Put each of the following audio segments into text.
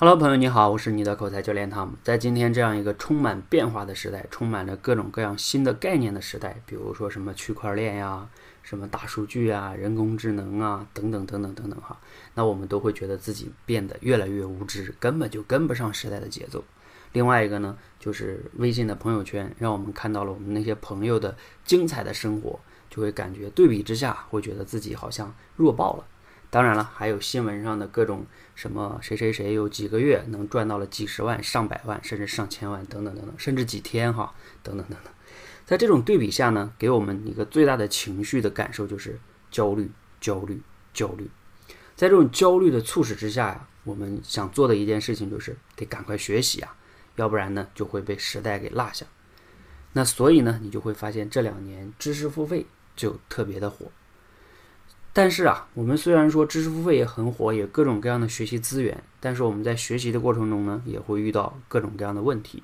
Hello，朋友你好，我是你的口才教练汤姆。在今天这样一个充满变化的时代，充满着各种各样新的概念的时代，比如说什么区块链呀、什么大数据啊、人工智能啊等等等等等等哈，那我们都会觉得自己变得越来越无知，根本就跟不上时代的节奏。另外一个呢，就是微信的朋友圈，让我们看到了我们那些朋友的精彩的生活，就会感觉对比之下，会觉得自己好像弱爆了。当然了，还有新闻上的各种什么谁谁谁有几个月能赚到了几十万、上百万，甚至上千万等等等等，甚至几天哈等等等等。在这种对比下呢，给我们一个最大的情绪的感受就是焦虑、焦虑、焦虑。在这种焦虑的促使之下呀，我们想做的一件事情就是得赶快学习啊，要不然呢就会被时代给落下。那所以呢，你就会发现这两年知识付费就特别的火。但是啊，我们虽然说知识付费也很火，也各种各样的学习资源，但是我们在学习的过程中呢，也会遇到各种各样的问题。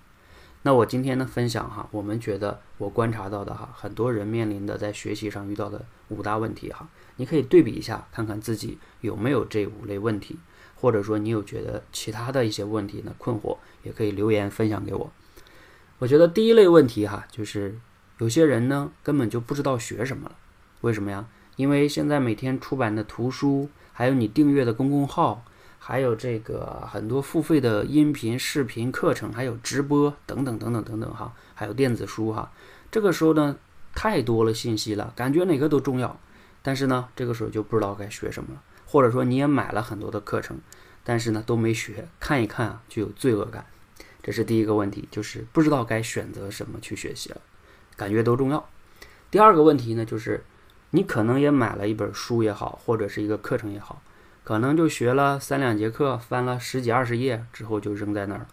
那我今天呢分享哈，我们觉得我观察到的哈，很多人面临的在学习上遇到的五大问题哈，你可以对比一下，看看自己有没有这五类问题，或者说你有觉得其他的一些问题呢困惑，也可以留言分享给我。我觉得第一类问题哈，就是有些人呢根本就不知道学什么了，为什么呀？因为现在每天出版的图书，还有你订阅的公众号，还有这个很多付费的音频、视频课程，还有直播等等等等等等哈，还有电子书哈。这个时候呢，太多了信息了，感觉哪个都重要，但是呢，这个时候就不知道该学什么了，或者说你也买了很多的课程，但是呢都没学，看一看啊就有罪恶感。这是第一个问题，就是不知道该选择什么去学习了，感觉都重要。第二个问题呢，就是。你可能也买了一本书也好，或者是一个课程也好，可能就学了三两节课，翻了十几二十页之后就扔在那儿了，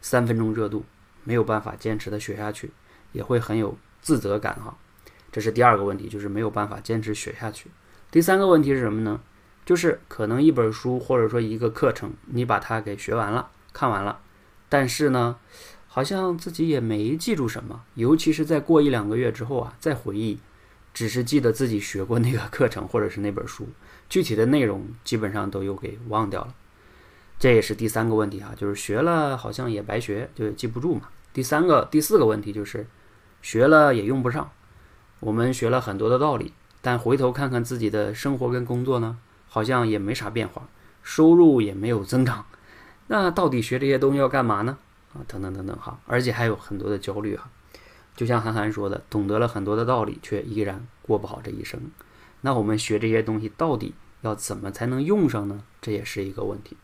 三分钟热度，没有办法坚持的学下去，也会很有自责感哈。这是第二个问题，就是没有办法坚持学下去。第三个问题是什么呢？就是可能一本书或者说一个课程，你把它给学完了，看完了，但是呢，好像自己也没记住什么，尤其是在过一两个月之后啊，再回忆。只是记得自己学过那个课程或者是那本书，具体的内容基本上都又给忘掉了。这也是第三个问题哈，就是学了好像也白学，就记不住嘛。第三个、第四个问题就是学了也用不上。我们学了很多的道理，但回头看看自己的生活跟工作呢，好像也没啥变化，收入也没有增长。那到底学这些东西要干嘛呢？啊，等等等等哈，而且还有很多的焦虑哈。就像韩寒说的，懂得了很多的道理，却依然过不好这一生。那我们学这些东西到底要怎么才能用上呢？这也是一个问题。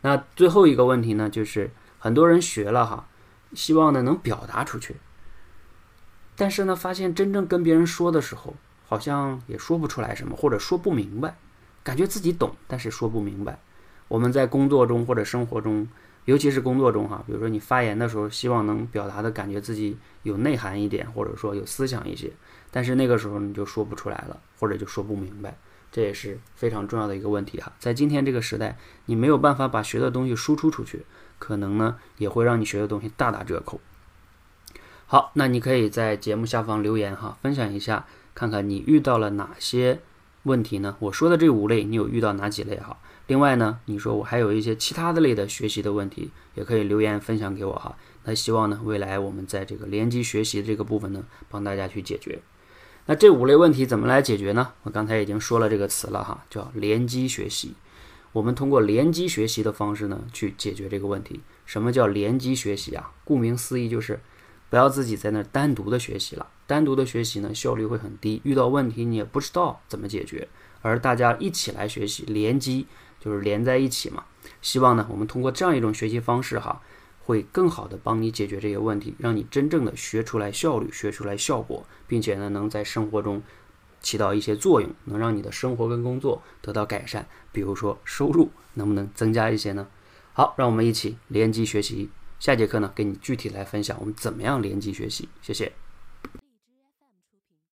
那最后一个问题呢，就是很多人学了哈，希望呢能表达出去，但是呢发现真正跟别人说的时候，好像也说不出来什么，或者说不明白，感觉自己懂，但是说不明白。我们在工作中或者生活中。尤其是工作中哈，比如说你发言的时候，希望能表达的感觉自己有内涵一点，或者说有思想一些，但是那个时候你就说不出来了，或者就说不明白，这也是非常重要的一个问题哈。在今天这个时代，你没有办法把学的东西输出出去，可能呢也会让你学的东西大打折扣。好，那你可以在节目下方留言哈，分享一下，看看你遇到了哪些问题呢？我说的这五类，你有遇到哪几类哈？另外呢，你说我还有一些其他的类的学习的问题，也可以留言分享给我哈。那希望呢，未来我们在这个联机学习这个部分呢，帮大家去解决。那这五类问题怎么来解决呢？我刚才已经说了这个词了哈，叫联机学习。我们通过联机学习的方式呢，去解决这个问题。什么叫联机学习啊？顾名思义就是不要自己在那单独的学习了。单独的学习呢，效率会很低，遇到问题你也不知道怎么解决。而大家一起来学习联机。就是连在一起嘛，希望呢，我们通过这样一种学习方式哈，会更好的帮你解决这些问题，让你真正的学出来效率，学出来效果，并且呢，能在生活中起到一些作用，能让你的生活跟工作得到改善。比如说收入能不能增加一些呢？好，让我们一起联机学习。下节课呢，给你具体来分享我们怎么样联机学习。谢谢。